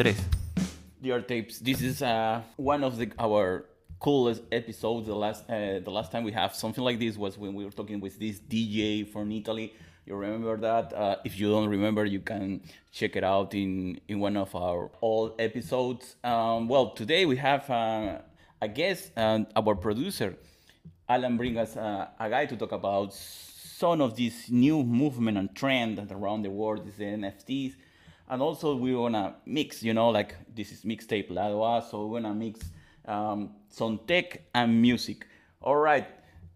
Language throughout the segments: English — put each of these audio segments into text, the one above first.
3. Dear tapes, this is uh, one of the, our coolest episodes. The last uh, the last time we have something like this was when we were talking with this DJ from Italy. You remember that? Uh, if you don't remember, you can check it out in in one of our old episodes. Um, well, today we have uh, a guest, and our producer Alan bring us uh, a guy to talk about some of this new movement and trend around the world is the NFTs. And also we wanna mix, you know, like this is mixtape lado A, so we wanna mix um, some tech and music. All right.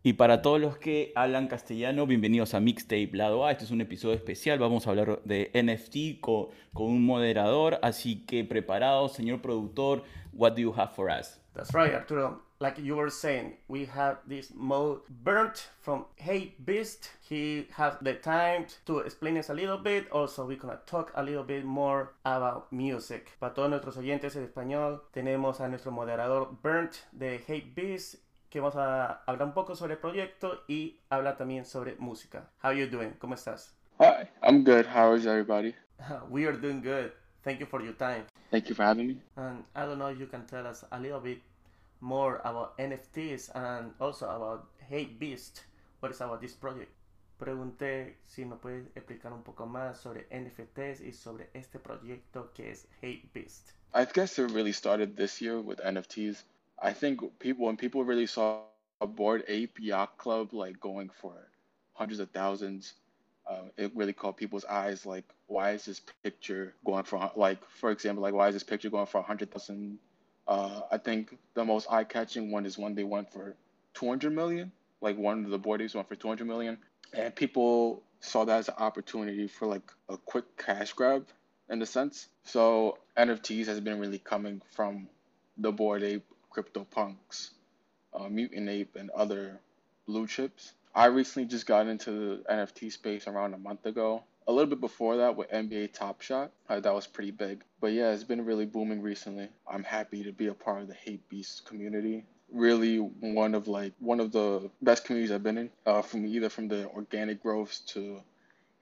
Y para todos los que hablan castellano, bienvenidos a Mixtape Lado A. Este es un episodio especial. Vamos a hablar de NFT con, con un moderador. Así que preparados, señor productor. What do you have for us? That's right, Arturo. Like you were saying, we have this mode Bern from Hape Beast. He has the time to explain us a little bit. Also, we're gonna talk a little bit more about music. Para todos nuestros oyentes en español, tenemos a nuestro moderador Bern de Hape Beast que vamos a hablar un poco sobre el proyecto y hablar también sobre música. How are you doing? ¿Cómo estás? Hi, I'm good. How is everybody? We are doing good. Thank you for your time. Thank you for having me. And I don't know if you can tell us a little bit more about NFTs and also about Hape Beast. What is about this project? Pregunté si nos puedes explicar un poco más sobre NFTs y sobre este proyecto que es Hape Beast. I guess it really started this year with NFTs. I think people when people really saw a Bored Ape Yacht Club like going for hundreds of thousands, uh, it really caught people's eyes. Like, why is this picture going for like, for example, like why is this picture going for a hundred thousand? Uh, I think the most eye-catching one is one they went for 200 million. Like one of the boardies went for 200 million, and people saw that as an opportunity for like a quick cash grab in a sense. So NFTs has been really coming from the Bored Ape CryptoPunks, uh, Mutant Ape, and other blue chips. I recently just got into the NFT space around a month ago. A little bit before that with NBA Top Shot, uh, that was pretty big. But yeah, it's been really booming recently. I'm happy to be a part of the Hape Beast community. Really, one of like one of the best communities I've been in. Uh, from either from the organic growths to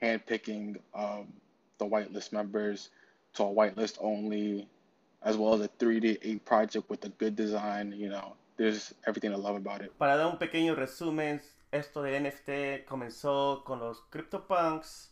handpicking um, the whitelist members to a whitelist only as well as a 3D 8 project with a good design, you know, there's everything I love about it. Para dar un pequeño resumen, esto de NFT comenzó con los CryptoPunks.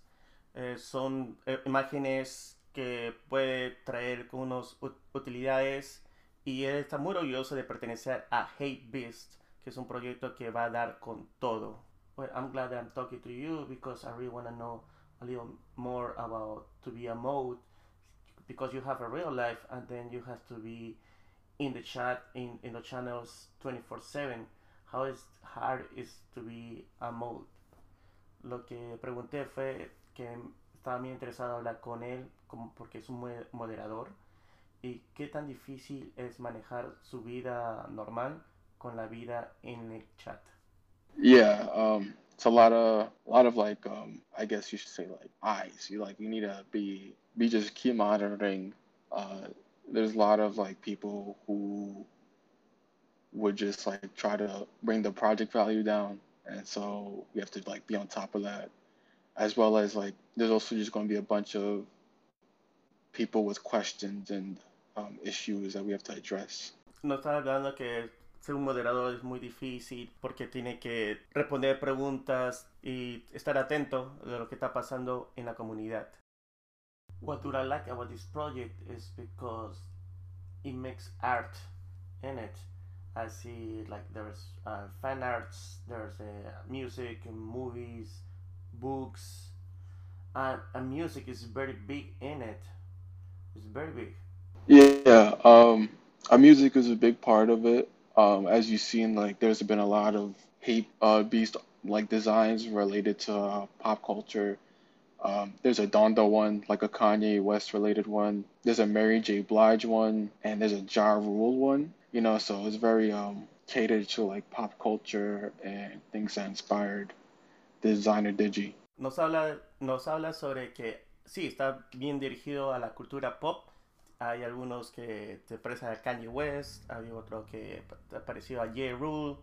Eh, son eh, imágenes que puede traer unos utilidades y él está muy orgulloso de pertenecer a Hate Beast, que es un proyecto que va a dar con todo. Well, I'm glad that I'm talking to you because I really want to know a little more about to be a mode because you have a real life and then you have to be in the chat in, in the channels 24 7 how is hard is to be a mode lo que pregunté fue que estaba muy interesado en hablar con él como porque es un moderador y qué tan difícil es manejar su vida normal con la vida en el chat yeah um it's a lot of a lot of like um i guess you should say like eyes you like you need to be we just keep monitoring. Uh, there's a lot of like people who would just like try to bring the project value down, and so we have to like be on top of that, as well as like there's also just going to be a bunch of people with questions and um, issues that we have to address. No está hablando que ser un moderador es muy difícil porque tiene que responder preguntas y estar atento de lo que está pasando en la comunidad. what do I like about this project is because it makes art in it. I see like there's uh, fan arts, there's uh, music, movies, books, and, and music is very big in it. It's very big. Yeah, um, our music is a big part of it. Um, as you've seen, like there's been a lot of hate uh, beast like designs related to uh, pop culture um, there's a Donda one, like a Kanye West related one. There's a Mary J. Blige one, and there's a Ja Rule one. You know, so it's very um, catered to like pop culture and things that inspired designer Digi. Nos habla, nos habla sobre que sí, está bien dirigido a la cultura pop. Hay algunos que te parecen a Kanye West, hay otro que te pareció a J. Rule,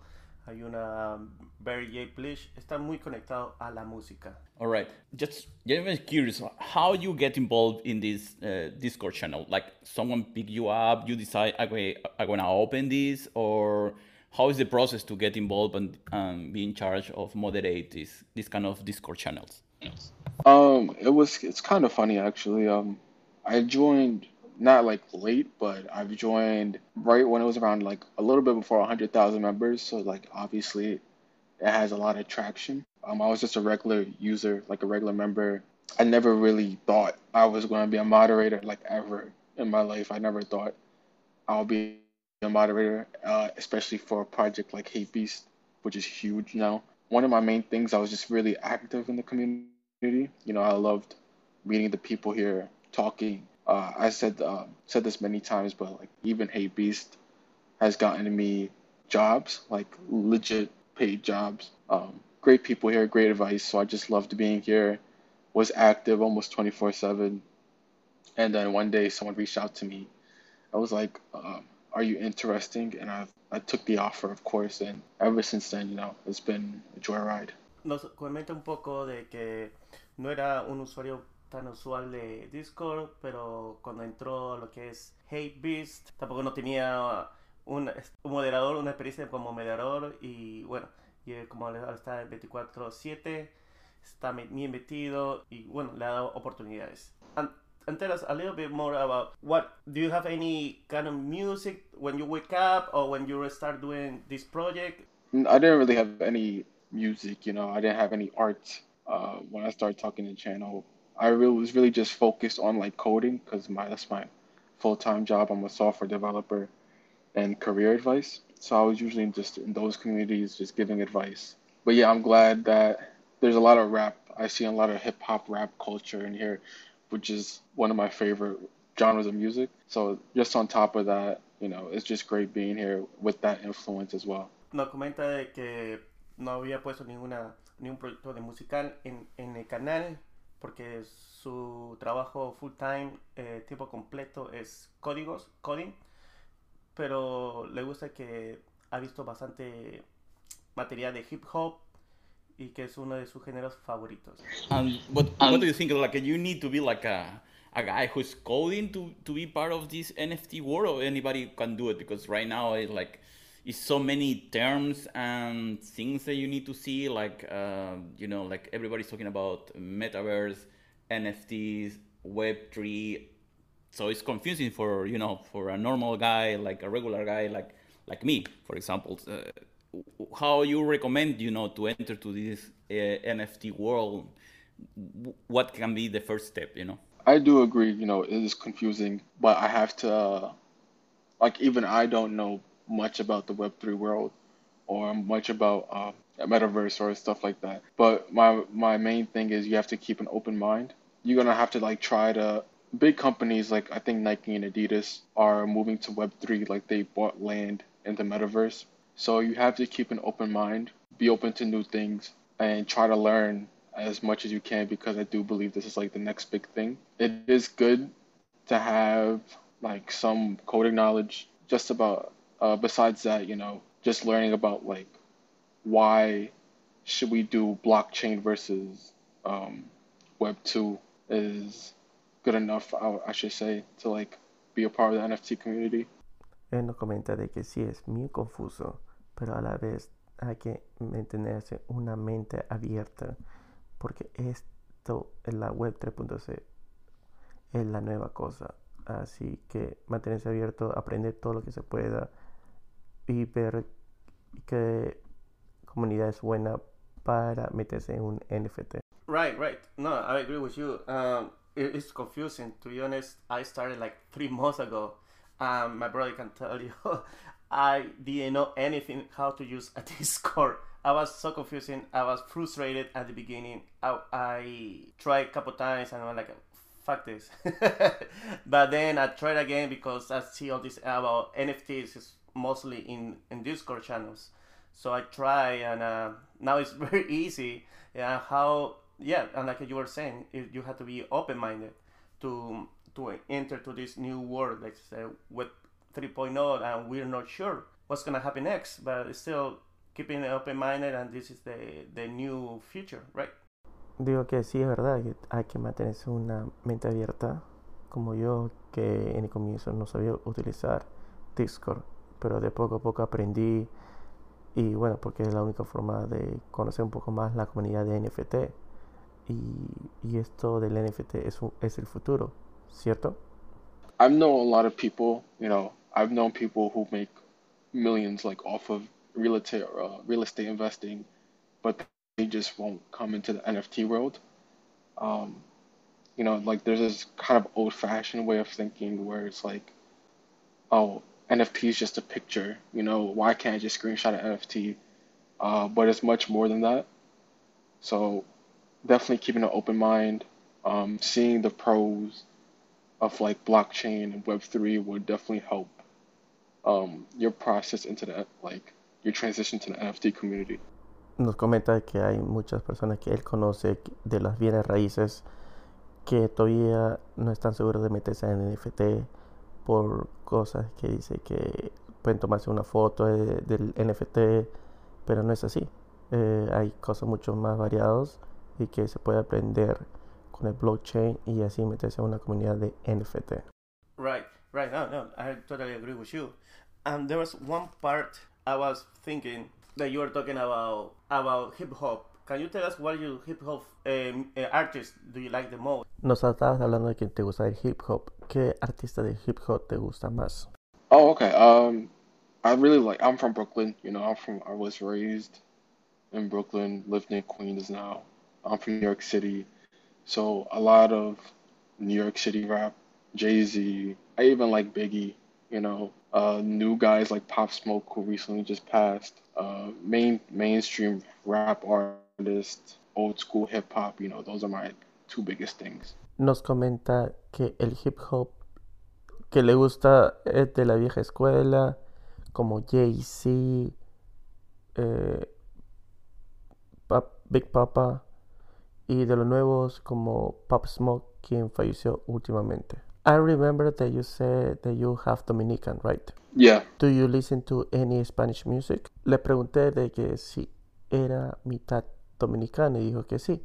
hay una Barry J. Blish, está muy conectado a la música. All right. Just, just curious, how you get involved in this uh, Discord channel? Like someone pick you up, you decide, okay, I'm gonna open this, or how is the process to get involved and um, be in charge of moderate this this kind of Discord channels? Um, it was it's kind of funny actually. Um, I joined not like late, but I've joined right when it was around like a little bit before 100,000 members. So like obviously it has a lot of traction. Um, I was just a regular user, like a regular member. I never really thought I was going to be a moderator like ever in my life. I never thought I'll be a moderator, uh, especially for a project like Hape Beast, which is huge now. One of my main things, I was just really active in the community. You know, I loved meeting the people here, talking, uh, I said uh, said this many times, but like even Hape Beast has gotten me jobs, like legit paid jobs. Um, great people here, great advice. So I just loved being here. Was active almost 24 seven. And then one day someone reached out to me. I was like, um, "Are you interesting?" And I I took the offer, of course. And ever since then, you know, it's been a joyride. Nos comenta un poco de que no era un usuario tan usual de Discord, pero cuando entró lo que es Hate Beast, tampoco no tenía un, un moderador, una experiencia como moderador y bueno, y como está en 24/7, está bien metido y bueno, le ha dado oportunidades. And, and tell us a little bit more about what do you have any kind of music when you wake up or when you start doing this project? I didn't really have any music, you know, I didn't have any art uh, when I started talking to channel. I really was really just focused on like coding because my that's my full time job. I'm a software developer and career advice. So I was usually just in those communities just giving advice. But yeah, I'm glad that there's a lot of rap. I see a lot of hip hop rap culture in here, which is one of my favorite genres of music. So just on top of that, you know, it's just great being here with that influence as well. Nos comenta de que no había puesto ninguna ningún proyecto de musical en, en el canal porque su trabajo full time, eh, tiempo completo, es códigos, coding, pero le gusta que ha visto bastante material de hip hop y que es uno de sus géneros favoritos. And what, what do you think? Like, you need to be like a, a guy who's coding to, to be part of this NFT world, or anybody can do it? Because right now it's like it's so many terms and things that you need to see like uh, you know like everybody's talking about metaverse nfts web3 so it's confusing for you know for a normal guy like a regular guy like like me for example uh, how you recommend you know to enter to this uh, nft world what can be the first step you know i do agree you know it is confusing but i have to uh, like even i don't know much about the Web3 world or much about uh, metaverse or stuff like that. But my my main thing is you have to keep an open mind. You're gonna have to like try to big companies like I think Nike and Adidas are moving to Web3 like they bought land in the metaverse. So you have to keep an open mind, be open to new things, and try to learn as much as you can because I do believe this is like the next big thing. It is good to have like some coding knowledge just about uh, besides that, you know, just learning about like why should we do blockchain versus um, Web two is good enough, I, I should say, to like be a part of the NFT community. Él nos comenta de que sí es muy confuso, pero a la vez hay que mantenerse una mente abierta, porque esto es la web 3.0, es la nueva cosa. Así que mantenerse abierto, aprender todo lo que se pueda, y ver qué comunidad es buena para meterse en un NFT. Right, right. No, I agree with you. Um, it, it's confusing. To be honest, I started like three months ago. Um, my brother can tell you, I didn't know anything how to use a Discord. I was so confusing. I was frustrated at the beginning. I, I tried a couple times and I was like, fuck this. but then I tried again because I see all this about NFTs is mostly in, in Discord channels. So I try, and uh, now it's very easy. Yeah, how yeah, and like you were saying, you have to be open minded to to enter to this new world, like say with 3.0, and we're not sure what's gonna happen next, but still keeping open-minded and this is the, the new future, right? Digo que sí, es verdad, que hay que mantenerse una mente abierta, como yo, que en el comienzo no sabía utilizar Discord, pero de poco a poco aprendí y bueno, porque es la única forma de conocer un poco más la comunidad de NFT. Y, y esto del NFT es, es el futuro, ¿cierto? I've known a lot of people, you know, I've known people who make millions like off of real estate, uh, real estate investing, but they just won't come into the NFT world. Um, you know, like there's this kind of old-fashioned way of thinking where it's like, oh, NFT is just a picture, you know, why can't I just screenshot an NFT? Uh, but it's much more than that. So definitely keeping an open mind, um, seeing the pros of like blockchain and Web3 would definitely help um, your process into the like your transition to the NFT community. Nos comenta que hay muchas personas que él conoce de las bienes raíces que todavía no están seguros de meterse en NFT por cosas que dice que pueden tomarse una foto de- del NFT, pero no es así. Eh, hay cosas mucho más variadas y que se puede aprender con el blockchain y así meterse en una comunidad de NFT. Right, right. No, no, I totally agree with you. And there was one part I was thinking that you were talking about about hip hop. Can you tell us what your hip hop um, uh, artist do you like the most? Nos estabas hablando de que te gusta el hip hop. ¿Qué artista de hip hop te gusta más? Oh, okay. Um, I really like. I'm from Brooklyn. You know, I'm from. I was raised in Brooklyn, lived in Queens now. I'm from New York City, so a lot of New York City rap, Jay Z. I even like Biggie. You know, uh, new guys like Pop Smoke, who recently just passed. Uh, main mainstream rap artists, old school hip hop. You know, those are my two biggest things. Nos comenta que el hip hop que le gusta es de la vieja escuela, como Jay-Z, eh, Pap- Big Papa, y de los nuevos como Pop Smoke, quien falleció últimamente. I remember that you said that you have Dominican, right? Yeah. Do you listen to any Spanish music? Le pregunté de que si era mitad dominicano y dijo que sí.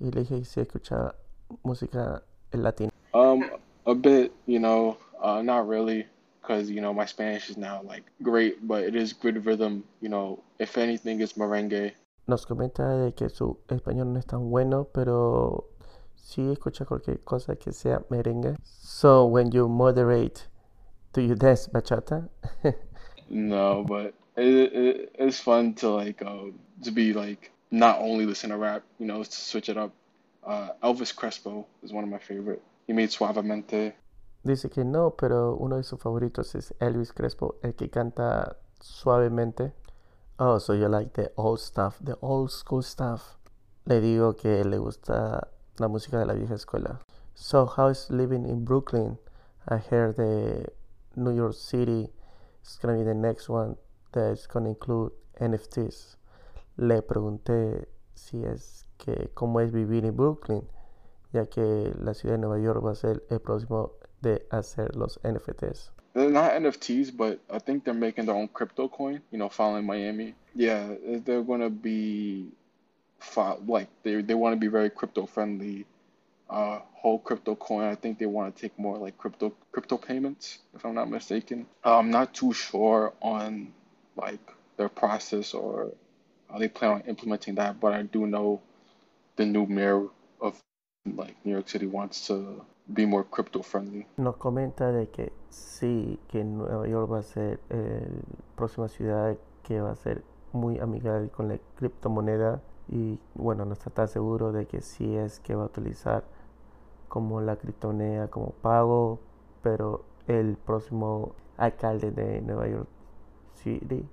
Y le dije si escuchaba música en latín. Um, a bit, you know, uh, not really, because you know my Spanish is now like great, but it is good rhythm. You know, if anything, it's merengue. Nos comenta de que su español no es tan bueno, pero sí escucha cualquier cosa que sea merengue. So when you moderate, do you dance bachata? No, but it, it it's fun to like uh, to be like not only listen to rap, you know, to switch it up. Uh, Elvis Crespo is one of my favorite. He made Suavemente. Dice que no, pero uno de sus favoritos es Elvis Crespo, el que canta suavemente. Oh, so you like the old stuff, the old school stuff. Le digo que le gusta la música de la vieja escuela. So, how is living in Brooklyn? I heard the New York City is gonna be the next one that's gonna include NFTs. Le pregunté si es que cómo es vivir en Brooklyn, ya que la ciudad de Nueva York va a ser el próximo de hacer los NFTs. They're not NFTs, but I think they're making their own crypto coin. You know, following Miami. Yeah, they're gonna be, like they they want to be very crypto friendly. Uh, whole crypto coin. I think they want to take more like crypto crypto payments, if I'm not mistaken. Uh, I'm not too sure on like their process or how they plan on implementing that, but I do know the new mayor of like New York City wants to be more crypto friendly. Nos comenta de que sí, que Nueva York va a ser la próxima ciudad que va a ser muy amigable con la criptomoneda y bueno, no está tan seguro de que sí es que va a utilizar como la criptomoneda como pago, pero el próximo alcalde de Nueva York City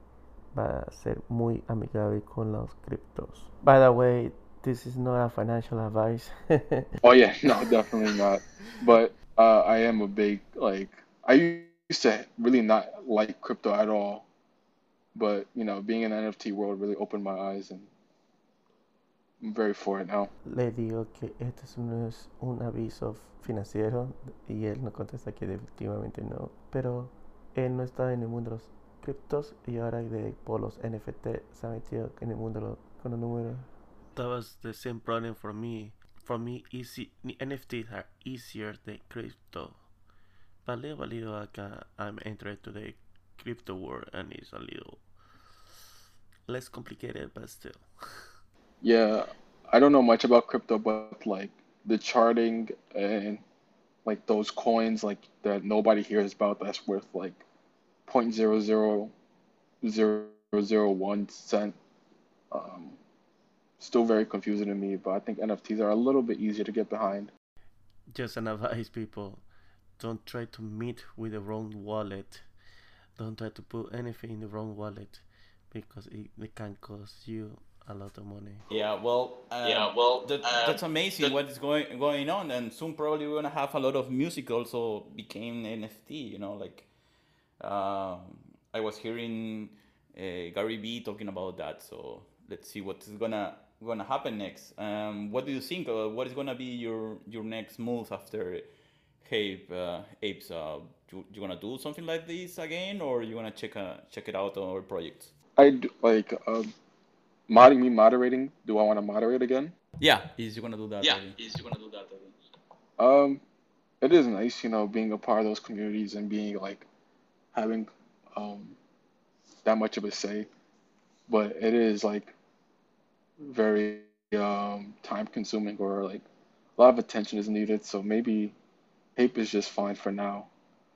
va a ser muy amigable con los criptos. By the way, this is not a financial advice. Oh yeah, no, definitely not. But uh, I am a big like I used to really not like crypto at all, but you know, being in the NFT world really opened my eyes, and very for it now. Le digo que este es- no es un aviso financiero y él no contesta que definitivamente no. Pero él no está en el mundo criptos y ahora de por los NFT se ha metido en el mundo con los números. That was the same problem for me. For me, easy NFTs are easier than crypto. But little by little, I can, I'm entered to the crypto world, and it's a little less complicated, but still. Yeah, I don't know much about crypto, but like the charting and like those coins like that nobody hears about that's worth like point zero zero zero zero one cent. Um, still very confusing to me, but I think NFTs are a little bit easier to get behind. Just an advice, people: don't try to meet with the wrong wallet. Don't try to put anything in the wrong wallet because it, it can cost you a lot of money. Yeah, well, um, Yeah, well, that, um, that's amazing that- what is going going on, and soon probably we're gonna have a lot of music also became NFT. You know, like um, I was hearing uh, Gary Vee talking about that. So let's see what is gonna gonna happen next. Um, what do you think? Uh, what is gonna be your your next move after Ape uh, Apes? Uh, you, you gonna do something like this again, or you gonna check uh, check it out on our projects? I d- like um, modding me moderating. Do I want to moderate again? Yeah, is you gonna do that? Yeah, again? he's gonna do that. again. Um, it is nice, you know, being a part of those communities and being like having um that much of a say. But it is like very um time consuming or like a lot of attention is needed. So maybe Ape is just fine for now.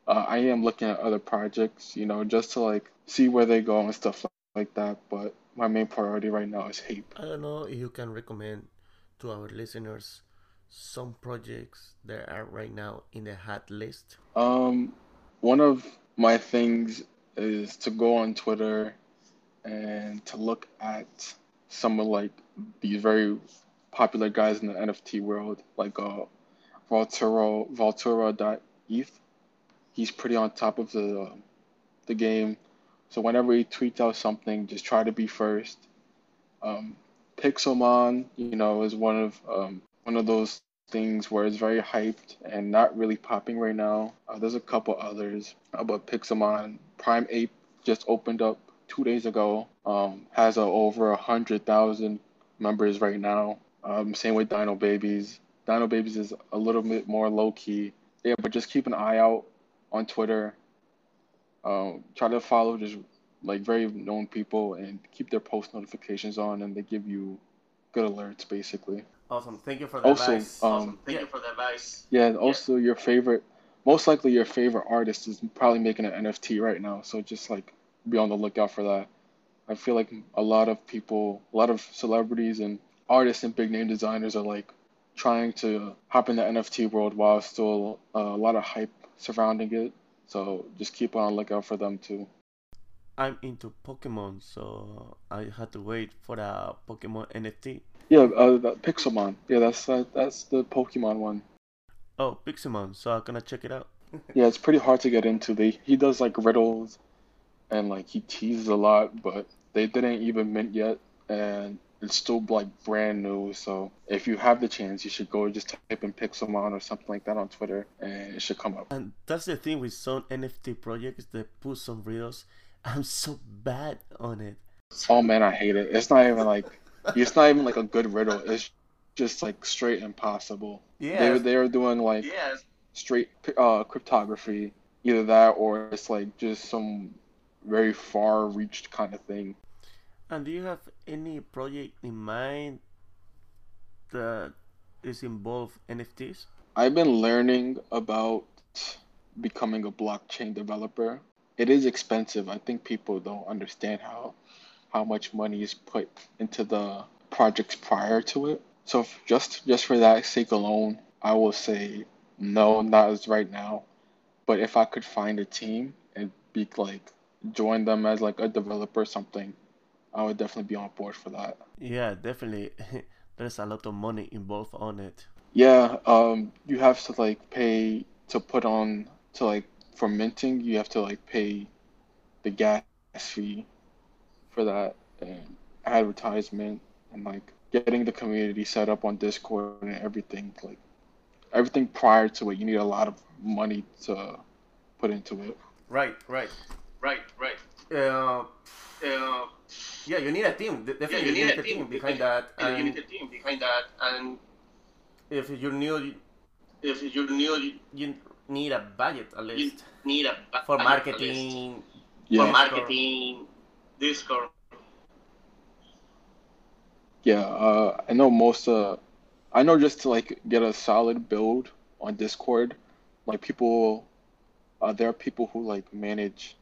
Uh, I am looking at other projects, you know, just to like see where they go and stuff like that. But my main priority right now is Ape. I don't know if you can recommend to our listeners some projects that are right now in the hot list. Um, one of my things is to go on Twitter and to look at some of like these very popular guys in the NFT world, like uh, Valturo, Valtura.eth. He's pretty on top of the uh, the game, so whenever he tweets out something, just try to be first. Um, Pixelmon, you know, is one of um, one of those things where it's very hyped and not really popping right now. Uh, there's a couple others, uh, but Pixelmon Prime Ape just opened up two days ago. Um, has uh, over a hundred thousand members right now. Um, same with Dino Babies. Dino Babies is a little bit more low key. Yeah, but just keep an eye out on Twitter. Um, try to follow just like very known people and keep their post notifications on, and they give you good alerts basically. Awesome. Thank you for the Also, advice. um, Thank Yeah. you for the advice. Yeah, and also your favorite, most likely your favorite artist is probably making an NFT right now. So just like be on the lookout for that. I feel like a lot of people, a lot of celebrities and artists and big name designers are like trying to hop in the NFT world while still uh, a lot of hype surrounding it. So just keep on lookout for them too. I'm into Pokemon, so I had to wait for a Pokemon NFT. Yeah, uh, that Pixelmon. Yeah, that's uh, that's the Pokemon one. Oh, Pixelmon, so I'm gonna check it out. Yeah, it's pretty hard to get into. They he does like riddles, and like he teases a lot, but they didn't even mint yet, and it's still like brand new. So if you have the chance, you should go just type in Pixelmon or something like that on Twitter, and it should come up. And that's the thing with some NFT projects, they put some riddles. I'm so bad on it. Oh man, I hate it. It's not even like it's not even like a good riddle. It's just like straight impossible. Yeah. They they are doing like Yes. straight uh, cryptography, either that or it's like just some very far reached kind of thing. And do you have any project in mind that is involved NFTs? I've been learning about becoming a blockchain developer. It is expensive. I think people don't understand how how much money is put into the projects prior to it. So just just for that sake alone, I will say no, not as right now. But if I could find a team and be like join them as like a developer or something, I would definitely be on board for that. Yeah, definitely. There's a lot of money involved on it. Yeah, um, you have to like pay to put on to like for minting, you have to like pay the gas fee for that and advertisement and like getting the community set up on Discord and everything like everything prior to it. You need a lot of money to put into it. Right, right. Right, right. Uh, uh, yeah, you need a team. Definitely, yeah, you, need, need a team, team behind that. And you need a team behind that. And if you're new, if you're new, you need a budget at least. You need a for marketing. Yeah. For marketing, Discord. Yeah, uh, I know most. Uh, I know just to like get a solid build on Discord, like people, uh, there are people who like manage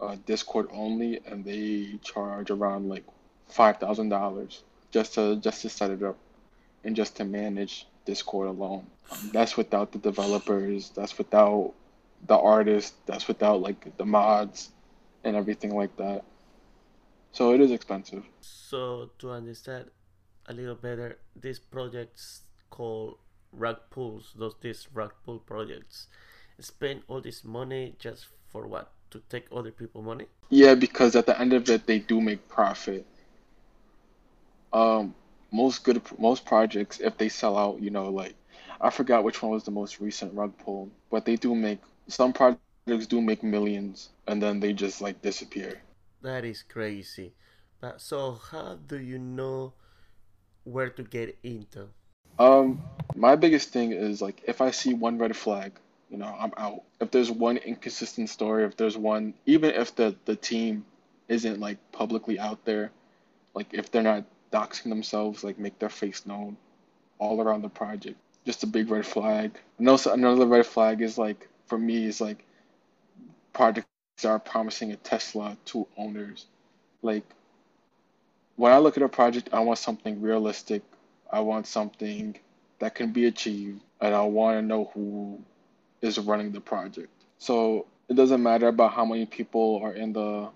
uh, Discord only, and they charge around like five thousand dollars just to just to set it up and just to manage Discord alone. Um, that's without the developers. That's without the artists. That's without like the mods and everything like that. So it is expensive. So to understand a little better, these projects called rug pulls, those these rug pull projects, spend all this money just for what? To take other people money? Yeah, because at the end of it, they do make profit. Um, most good most projects, if they sell out, you know, like I forgot which one was the most recent rug pull, but they do make some projects do make millions, and then they just like disappear. That is crazy. But so, how do you know where to get into? Um, my biggest thing is like if I see one red flag, you know, I'm out. If there's one inconsistent story, if there's one, even if the the team isn't like publicly out there, like if they're not doxing themselves, like make their face known all around the project, just a big red flag. Also another red flag is like for me is like projects are promising a Tesla to owners. Like when I look at a project, I want something realistic. I want something that can be achieved, and I want to know who is running the project. So it doesn't matter about how many people are in the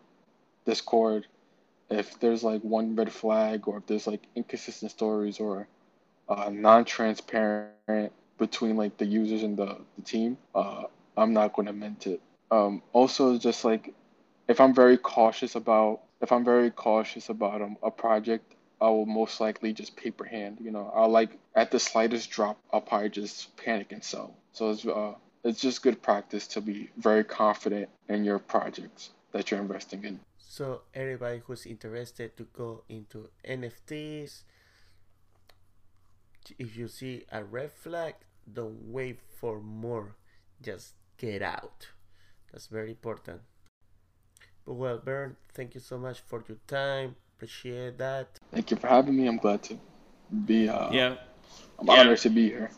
Discord. If there's like one red flag, or if there's like inconsistent stories, or uh, non-transparent between like the users and the, the team, uh, I'm not going to mint it. Um, also, just like if I'm very cautious about if I'm very cautious about um, a project, I will most likely just paper hand. You know, I'll like at the slightest drop, I'll probably just panic and sell. So it's uh, it's just good practice to be very confident in your projects that you're investing in. So everybody who's interested to go into NFTs, if you see a red flag, don't wait for more. Just get out. That's very important. But well, Bern, thank you so much for your time. Appreciate that. Thank you for having me. I'm glad to be. Uh, yeah. I'm yeah. honored to be here.